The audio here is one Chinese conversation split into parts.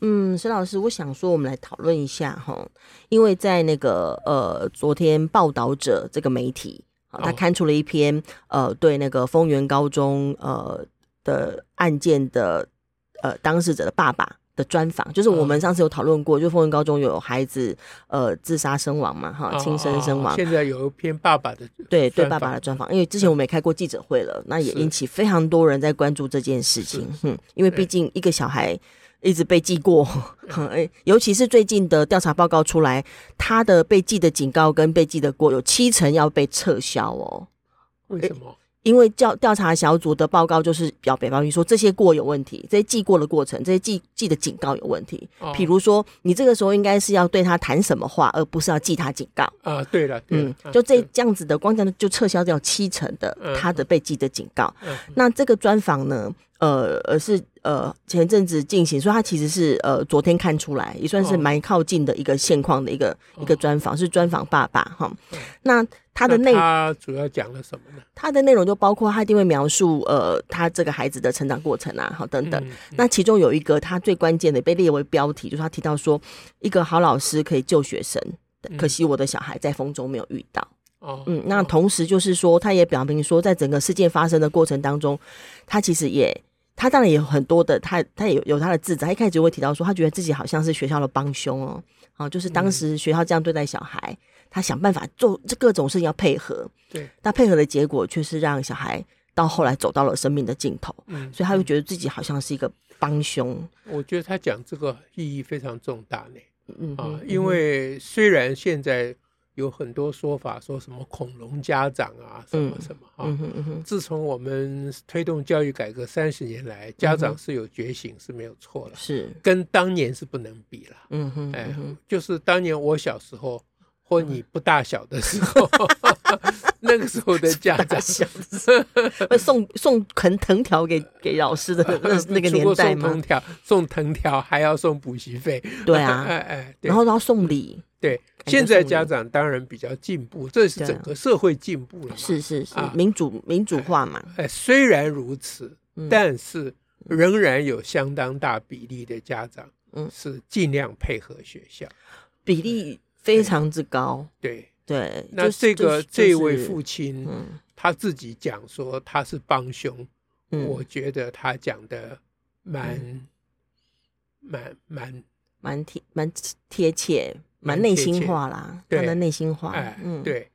嗯，沈老师，我想说，我们来讨论一下哈，因为在那个呃，昨天报道者这个媒体啊，他刊出了一篇、哦、呃，对那个丰原高中呃的案件的呃当事者的爸爸的专访，就是我们上次有讨论过，哦、就丰原高中有孩子呃自杀身亡嘛，哈，轻生身亡。现在有一篇爸爸的对对爸爸的专访，因为之前我们也开过记者会了，嗯、那也引起非常多人在关注这件事情，哼，因为毕竟一个小孩。一直被记过，哎，尤其是最近的调查报告出来，他的被记的警告跟被记的过有七成要被撤销哦。为什么？因为调调查小组的报告就是表表明说，这些过有问题，这些记过的过程，这些记记的警告有问题。哦，比如说，你这个时候应该是要对他谈什么话，而不是要记他警告。啊，对了，嗯，就这这样子的，光这样就撤销掉七成的他的被记的警告。那这个专访呢？呃，而是呃，前阵子进行，所以他其实是呃，昨天看出来，也算是蛮靠近的一个现况的一个、哦、一个专访，是专访爸爸哈。那他的内容，他主要讲了什么呢？他的内容就包括他一定会描述呃，他这个孩子的成长过程啊，好等等。嗯嗯、那其中有一个他最关键的被列为标题，就是他提到说，一个好老师可以救学生，可惜我的小孩在风中没有遇到。哦，嗯，那同时就是说，他也表明说，在整个事件发生的过程当中，他其实也。他当然也有很多的，他他也有有他的自责。他一开始就会提到说，他觉得自己好像是学校的帮凶哦，啊，就是当时学校这样对待小孩，嗯、他想办法做这各种事情要配合，对，但配合的结果却是让小孩到后来走到了生命的尽头，嗯，所以他就觉得自己好像是一个帮凶。我觉得他讲这个意义非常重大呢，嗯啊，因为虽然现在。有很多说法，说什么恐龙家长啊，什么什么啊。嗯嗯嗯、自从我们推动教育改革三十年来，家长是有觉醒是没有错了，是跟当年是不能比了。嗯哼，哎，就是当年我小时候，或你不大小的时候，那个时候的家长会送送藤藤条给给老师的那那个年代吗？送藤条，送藤条还要送补习费。对啊，哎哎，然后然后送礼。对，现在家长当然比较进步，这是整个社会进步了嘛。是是是，民主民主化嘛。哎，虽然如此，但是仍然有相当大比例的家长，嗯，是尽量配合学校，比例非常之高。对对，那这个这位父亲，他自己讲说他是帮凶，我觉得他讲的蛮蛮蛮蛮贴蛮贴切。蛮内心化啦，他的内心化，哎，嗯，对，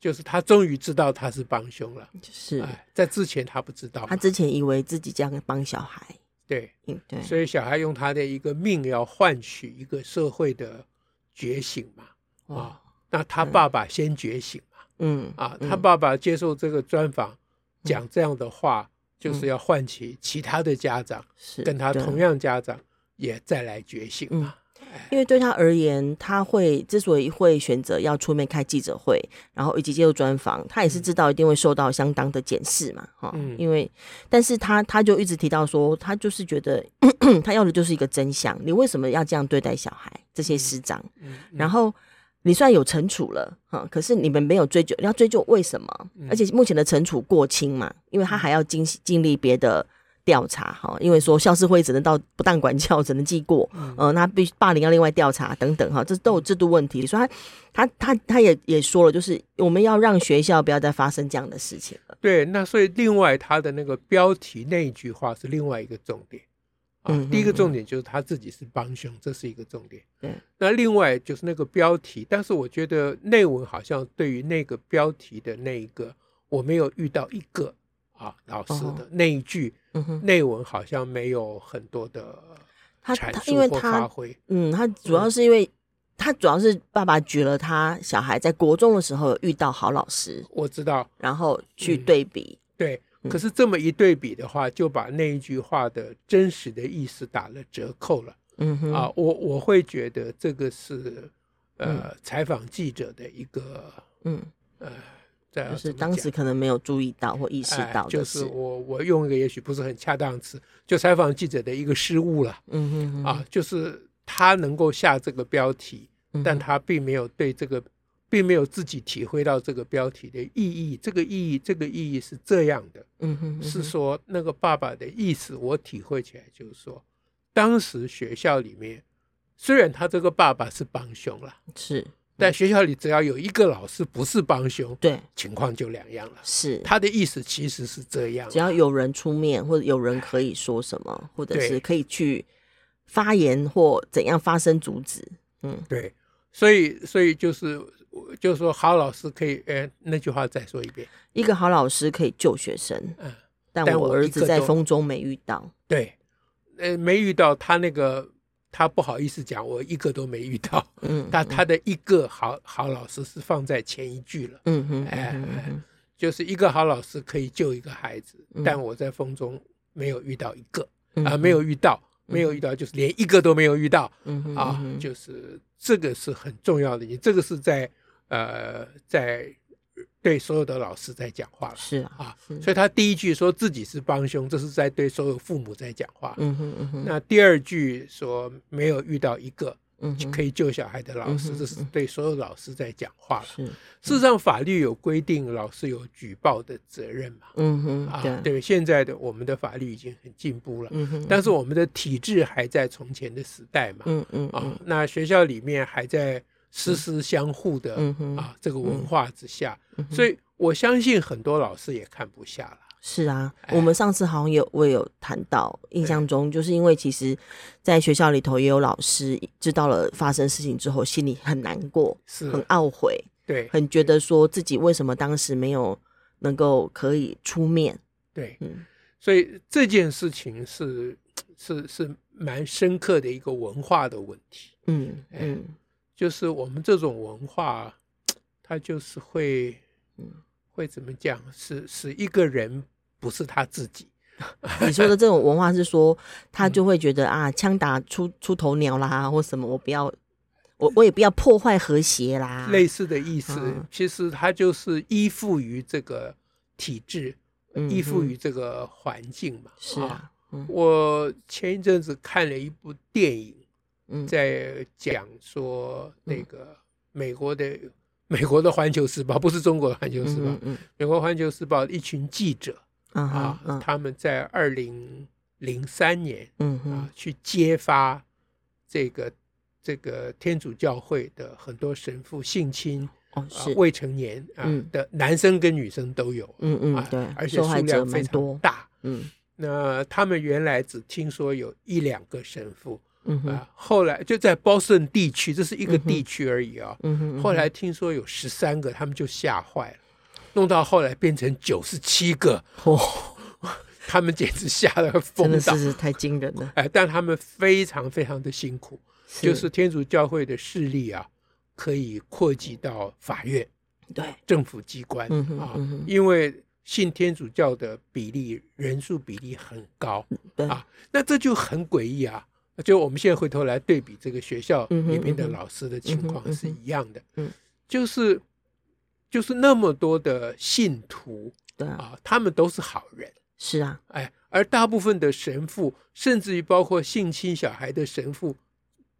就是他终于知道他是帮凶了，是，在之前他不知道，他之前以为自己这样帮小孩，对，嗯，对，所以小孩用他的一个命要换取一个社会的觉醒嘛，啊，那他爸爸先觉醒嘛，嗯，啊，他爸爸接受这个专访讲这样的话，就是要唤起其他的家长，是跟他同样家长也再来觉醒嘛。因为对他而言，他会之所以会选择要出面开记者会，然后以及接受专访，他也是知道一定会受到相当的检视嘛，哈、嗯。因为，但是他他就一直提到说，他就是觉得 他要的就是一个真相。你为什么要这样对待小孩？这些师长，嗯嗯嗯、然后你虽然有惩处了，哈，可是你们没有追究，你要追究为什么？而且目前的惩处过轻嘛，因为他还要经经历别的。调查哈，因为说校事会只能到不当管教，只能记过，嗯、呃，那必须霸凌要另外调查等等哈，这都有制度问题。所以他他他他也也说了，就是我们要让学校不要再发生这样的事情了。对，那所以另外他的那个标题那一句话是另外一个重点啊。嗯、第一个重点就是他自己是帮凶，这是一个重点。嗯，那另外就是那个标题，但是我觉得内文好像对于那个标题的那一个，我没有遇到一个。啊，老师的那一句内文好像没有很多的阐述或发挥。嗯，他主要是因为他主要是爸爸举了他小孩在国中的时候遇到好老师，我知道，然后去对比。对，可是这么一对比的话，就把那一句话的真实的意思打了折扣了。嗯哼啊，我我会觉得这个是呃采访记者的一个嗯呃。就是当时可能没有注意到或意识到，就是我我用一个也许不是很恰当的词，就采访记者的一个失误了。嗯哼哼，啊，就是他能够下这个标题，但他并没有对这个，并没有自己体会到这个标题的意义。这个意义，这个意义是这样的。嗯哼，是说那个爸爸的意思，我体会起来就是说，当时学校里面，虽然他这个爸爸是帮凶了，是。在学校里，只要有一个老师不是帮凶，对，情况就两样了。是他的意思，其实是这样。只要有人出面，或者有人可以说什么，或者是可以去发言或怎样发声阻止。嗯，对。所以，所以就是，就是说，好老师可以，呃，那句话再说一遍：一个好老师可以救学生。嗯，但我儿子在风中没遇到。对，呃，没遇到他那个。他不好意思讲，我一个都没遇到。嗯，他他的一个好好老师是放在前一句了。哎，就是一个好老师可以救一个孩子，但我在风中没有遇到一个啊，没有遇到，没有遇到，就是连一个都没有遇到。嗯啊，就是这个是很重要的，你这个是在呃在。对所有的老师在讲话了，是啊，啊，所以他第一句说自己是帮凶，这是在对所有父母在讲话。嗯哼嗯哼。那第二句说没有遇到一个可以救小孩的老师，这是对所有老师在讲话了。是，事实上法律有规定，老师有举报的责任嘛。嗯哼。啊，对，现在的我们的法律已经很进步了。嗯哼。但是我们的体制还在从前的时代嘛。嗯嗯。啊，那学校里面还在。师师相护的、嗯、啊，这个文化之下，嗯、所以我相信很多老师也看不下了。是啊，哎、我们上次好像有我有谈到，印象中就是因为其实，在学校里头也有老师知道了发生事情之后，心里很难过，是很懊悔，对，很觉得说自己为什么当时没有能够可以出面。对，嗯，所以这件事情是是是蛮深刻的一个文化的问题。嗯嗯。嗯就是我们这种文化，它就是会，嗯，会怎么讲？使使一个人不是他自己。你说的这种文化是说，他就会觉得啊，枪打出出头鸟啦，或什么，我不要，我我也不要破坏和谐啦，类似的意思。其实他就是依附于这个体制，依附于这个环境嘛。是啊，我前一阵子看了一部电影。在讲说那个美国的 美国的《环球时报》不是中国的《环球时报》，美国《环球时报》一群记者啊，他们在二零零三年啊去揭发这个这个天主教会的很多神父性侵未成年啊的男生跟女生都有，嗯嗯对，而且数量非常大，嗯，那他们原来只听说有一两个神父。嗯哼，啊，后来就在波士顿地区，这是一个地区而已啊。嗯哼，后来听说有十三个，他们就吓坏了，弄到后来变成九十七个，哦，他们简直吓得疯了，真的是太惊人了。哎，但他们非常非常的辛苦，就是天主教会的势力啊，可以扩及到法院，对，政府机关啊，因为信天主教的比例人数比例很高，啊，那这就很诡异啊。就我们现在回头来对比这个学校里面的老师的情况是一样的，嗯，就是就是那么多的信徒，对啊，他们都是好人，是啊，哎，而大部分的神父，甚至于包括性侵小孩的神父。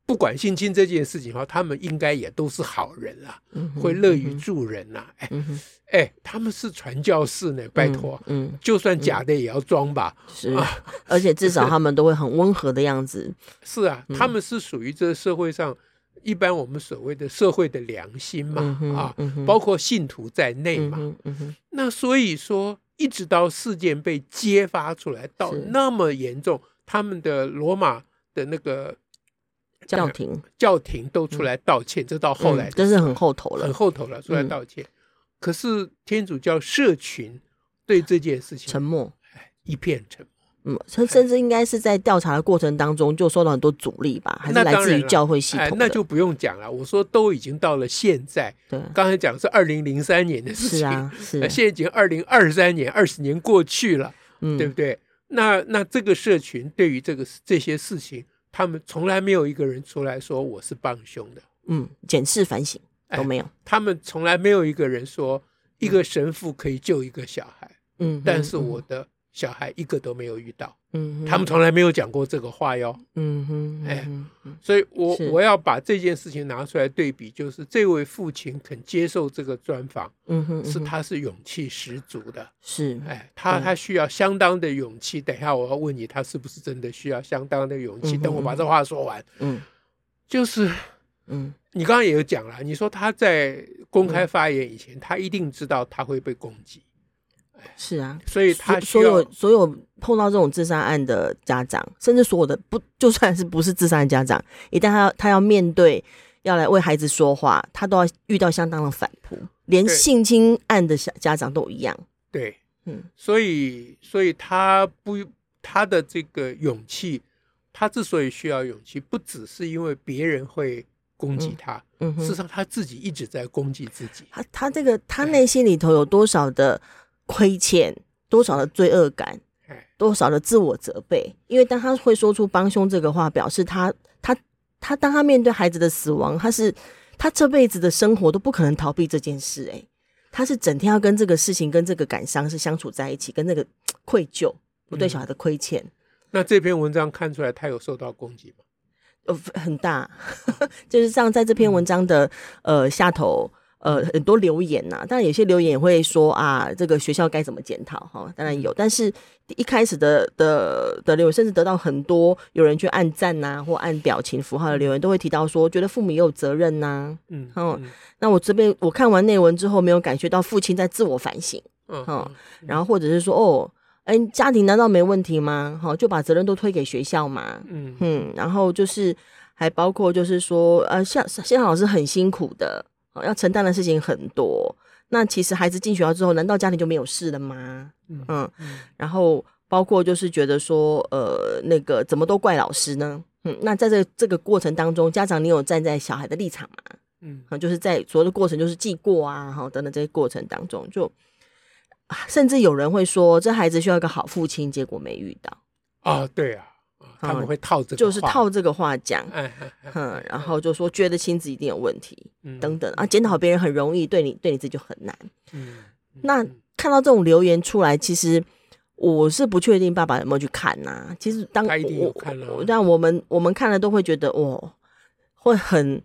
不管性侵这件事情哈，他们应该也都是好人啊，会乐于助人呐。哎，哎，他们是传教士呢，拜托，嗯，就算假的也要装吧。是啊，而且至少他们都会很温和的样子。是啊，他们是属于这个社会上一般我们所谓的社会的良心嘛，啊，包括信徒在内嘛。那所以说，一直到事件被揭发出来到那么严重，他们的罗马的那个。教廷，教廷都出来道歉，这到后来真是很后头了，很后头了，出来道歉。可是天主教社群对这件事情沉默，一片沉默。嗯，甚甚至应该是在调查的过程当中就受到很多阻力吧？还是来自于教会系统？那就不用讲了。我说都已经到了现在，对，刚才讲的是二零零三年的事情，是啊，是。现在已经二零二三年，二十年过去了，嗯对不对？那那这个社群对于这个这些事情。他们从来没有一个人出来说我是帮凶的，嗯，检视反省都没有，哎，他们从来没有一个人说一个神父可以救一个小孩，嗯，但是我的。小孩一个都没有遇到，嗯，他们从来没有讲过这个话哟，嗯哼，哎，所以我我要把这件事情拿出来对比，就是这位父亲肯接受这个专访，嗯哼，是他是勇气十足的，是，哎，他他需要相当的勇气。等一下我要问你，他是不是真的需要相当的勇气？等我把这话说完，嗯，就是，嗯，你刚刚也有讲了，你说他在公开发言以前，他一定知道他会被攻击。是啊，所以他所有所有碰到这种自杀案的家长，甚至所有的不就算是不是自杀的家长，一旦他要他要面对要来为孩子说话，他都要遇到相当的反扑，连性侵案的小家长都一样。对，嗯，所以所以他不他的这个勇气，他之所以需要勇气，不只是因为别人会攻击他，嗯，事实上他自己一直在攻击自己。他他这个他内心里头有多少的？亏欠多少的罪恶感，多少的自我责备，因为当他会说出帮凶这个话，表示他他他当他面对孩子的死亡，他是他这辈子的生活都不可能逃避这件事，诶，他是整天要跟这个事情跟这个感伤是相处在一起，跟那个 愧疚，我对小孩的亏欠。嗯。那这篇文章看出来他有受到攻击吗？呃，很大，就是像在这篇文章的呃下头。呃，很多留言呐、啊，当然有些留言也会说啊，这个学校该怎么检讨哈，当然有，但是一开始的的的留言，甚至得到很多有人去按赞呐、啊，或按表情符号的留言，都会提到说，觉得父母也有责任呐、啊，嗯，嗯，那我这边我看完内文之后，没有感觉到父亲在自我反省，嗯，嗯，然后或者是说，哦，哎，家庭难道没问题吗？哈，就把责任都推给学校嘛，嗯。嗯，然后就是还包括就是说，呃，像现在老师很辛苦的。要承担的事情很多，那其实孩子进学校之后，难道家庭就没有事了吗？嗯嗯，然后包括就是觉得说，呃，那个怎么都怪老师呢？嗯，那在这这个过程当中，家长你有站在小孩的立场吗？嗯，就是在所有的过程就是记过啊，哈等等这些过程当中，就甚至有人会说，这孩子需要一个好父亲，结果没遇到啊，对啊。他们会套这个，就是套这个话讲，嗯，然后就说觉得亲子一定有问题，等等啊，检讨别人很容易，对你对你自己就很难。嗯，那看到这种留言出来，其实我是不确定爸爸有没有去看呐。其实当我但我们我们看了都会觉得哦，会很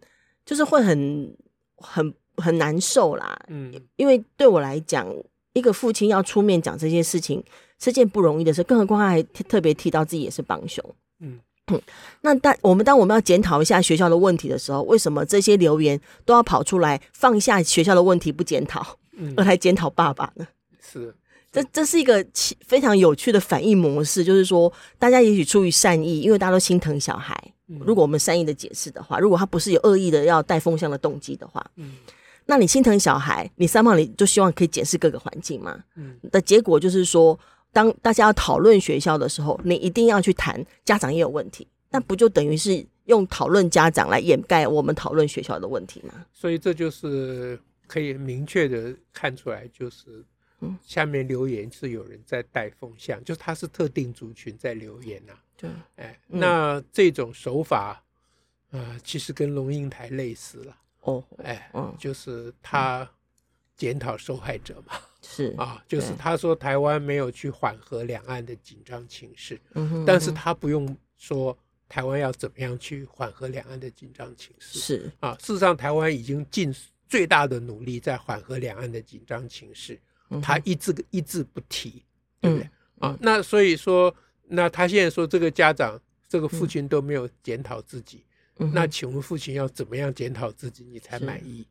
就是会很很很难受啦。嗯，因为对我来讲，一个父亲要出面讲这些事情是件不容易的事，更何况他还特别提到自己也是帮凶。嗯，那当我们当我们要检讨一下学校的问题的时候，为什么这些留言都要跑出来放下学校的问题不检讨，而来检讨爸爸呢？是，这这是一个非常有趣的反应模式，就是说大家也许出于善意，因为大家都心疼小孩。如果我们善意的解释的话，如果他不是有恶意的要带风向的动机的话，嗯，那你心疼小孩，你三胖你就希望可以检视各个环境嘛？嗯，的结果就是说。当大家要讨论学校的时候，你一定要去谈家长也有问题，那不就等于是用讨论家长来掩盖我们讨论学校的问题吗？所以这就是可以明确的看出来，就是下面留言是有人在带风向，嗯、就是他是特定族群在留言呐、啊。对，哎，那这种手法，呃，其实跟龙应台类似了。哦，哎，嗯，就是他检讨受害者嘛。是啊，就是他说台湾没有去缓和两岸的紧张情势，嗯哼，但是他不用说台湾要怎么样去缓和两岸的紧张情势，是啊，事实上台湾已经尽最大的努力在缓和两岸的紧张情势，他一字一字不提，对不对？啊，那所以说，那他现在说这个家长这个父亲都没有检讨自己，那请问父亲要怎么样检讨自己你才满意？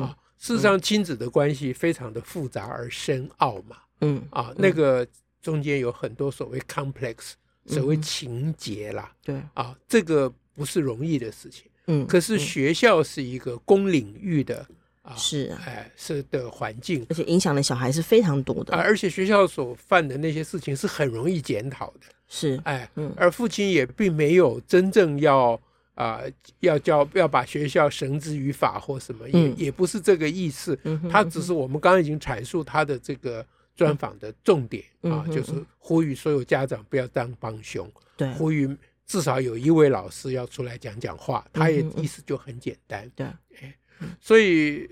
啊？事实上，亲子的关系非常的复杂而深奥嘛。嗯啊，那个中间有很多所谓 complex，所谓情节啦。对啊，这个不是容易的事情。嗯，可是学校是一个公领域的啊，是哎是的环境，而且影响的小孩是非常多的。啊而且学校所犯的那些事情是很容易检讨的。是哎，而父亲也并没有真正要。啊、呃，要教要把学校绳之于法或什么，嗯、也也不是这个意思。他只是我们刚刚已经阐述他的这个专访的重点、嗯、啊，就是呼吁所有家长不要当帮凶，对，呼吁至少有一位老师要出来讲讲话，他也意思就很简单。对，所以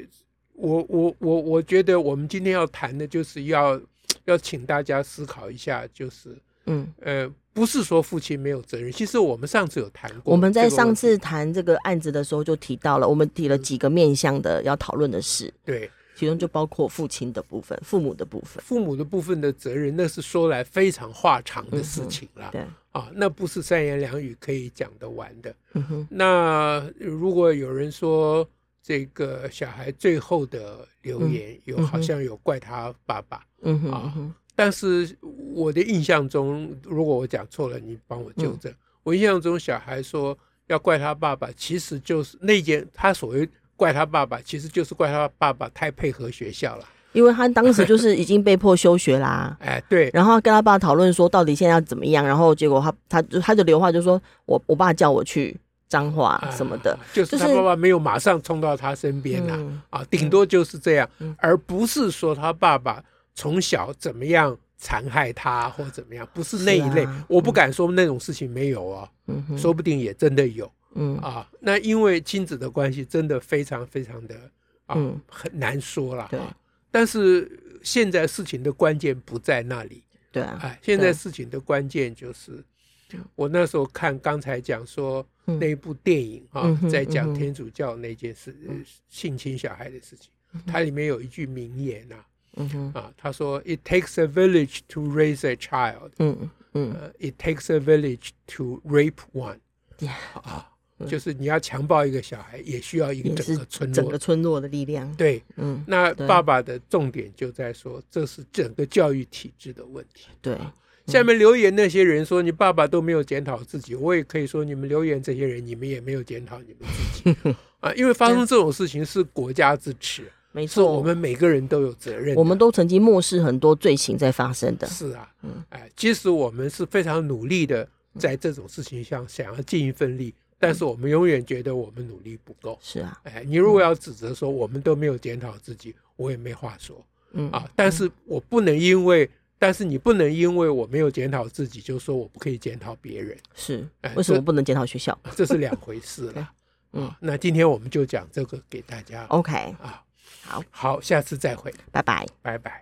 我我我我觉得我们今天要谈的就是要要请大家思考一下，就是嗯呃。不是说父亲没有责任，其实我们上次有谈过。我们在上次谈这个案子的时候就提到了，我们提了几个面向的要讨论的事。对，其中就包括父亲的部分、父母的部分。父母的部分的责任，那是说来非常话长的事情了。对啊，那不是三言两语可以讲得完的。嗯哼。那如果有人说这个小孩最后的留言有好像有怪他爸爸，嗯哼啊。但是我的印象中，如果我讲错了，你帮我纠正。嗯、我印象中，小孩说要怪他爸爸，其实就是那件他所谓怪他爸爸，其实就是怪他爸爸太配合学校了。因为他当时就是已经被迫休学啦、啊。哎，对。然后跟他爸讨论说，到底现在要怎么样？然后结果他他就他就留话就说，我我爸叫我去彰化什么的、啊，就是他爸爸没有马上冲到他身边呐、啊，顶多就是这样，嗯、而不是说他爸爸。从小怎么样残害他或怎么样，不是那一类，啊、我不敢说那种事情没有哦，嗯、说不定也真的有，嗯。啊，那因为亲子的关系真的非常非常的啊、嗯、很难说了，对，但是现在事情的关键不在那里，对啊，哎，现在事情的关键就是，我那时候看刚才讲说那一部电影啊，嗯、在讲天主教那件事，嗯、性侵小孩的事情，嗯、它里面有一句名言啊。嗯哼啊，他说：“It takes a village to raise a child。”嗯嗯，“It takes a village to rape one。” Yeah, 啊，就是你要强暴一个小孩，也需要一个整个村落、整个村落的力量。对，嗯，那爸爸的重点就在说，这是整个教育体制的问题。对，啊、下面留言那些人说你爸爸都没有检讨自己，我也可以说你们留言这些人，你们也没有检讨你们自己 啊，因为发生这种事情是国家之耻。没错，我们每个人都有责任。我们都曾经漠视很多罪行在发生的。是啊，嗯，哎，即使我们是非常努力的，在这种事情上想要尽一份力，但是我们永远觉得我们努力不够。是啊，哎，你如果要指责说我们都没有检讨自己，我也没话说。嗯啊，但是我不能因为，但是你不能因为我没有检讨自己，就说我不可以检讨别人。是，为什么不能检讨学校？这是两回事了。嗯，那今天我们就讲这个给大家。OK 啊。好，好，下次再会，拜拜，拜拜。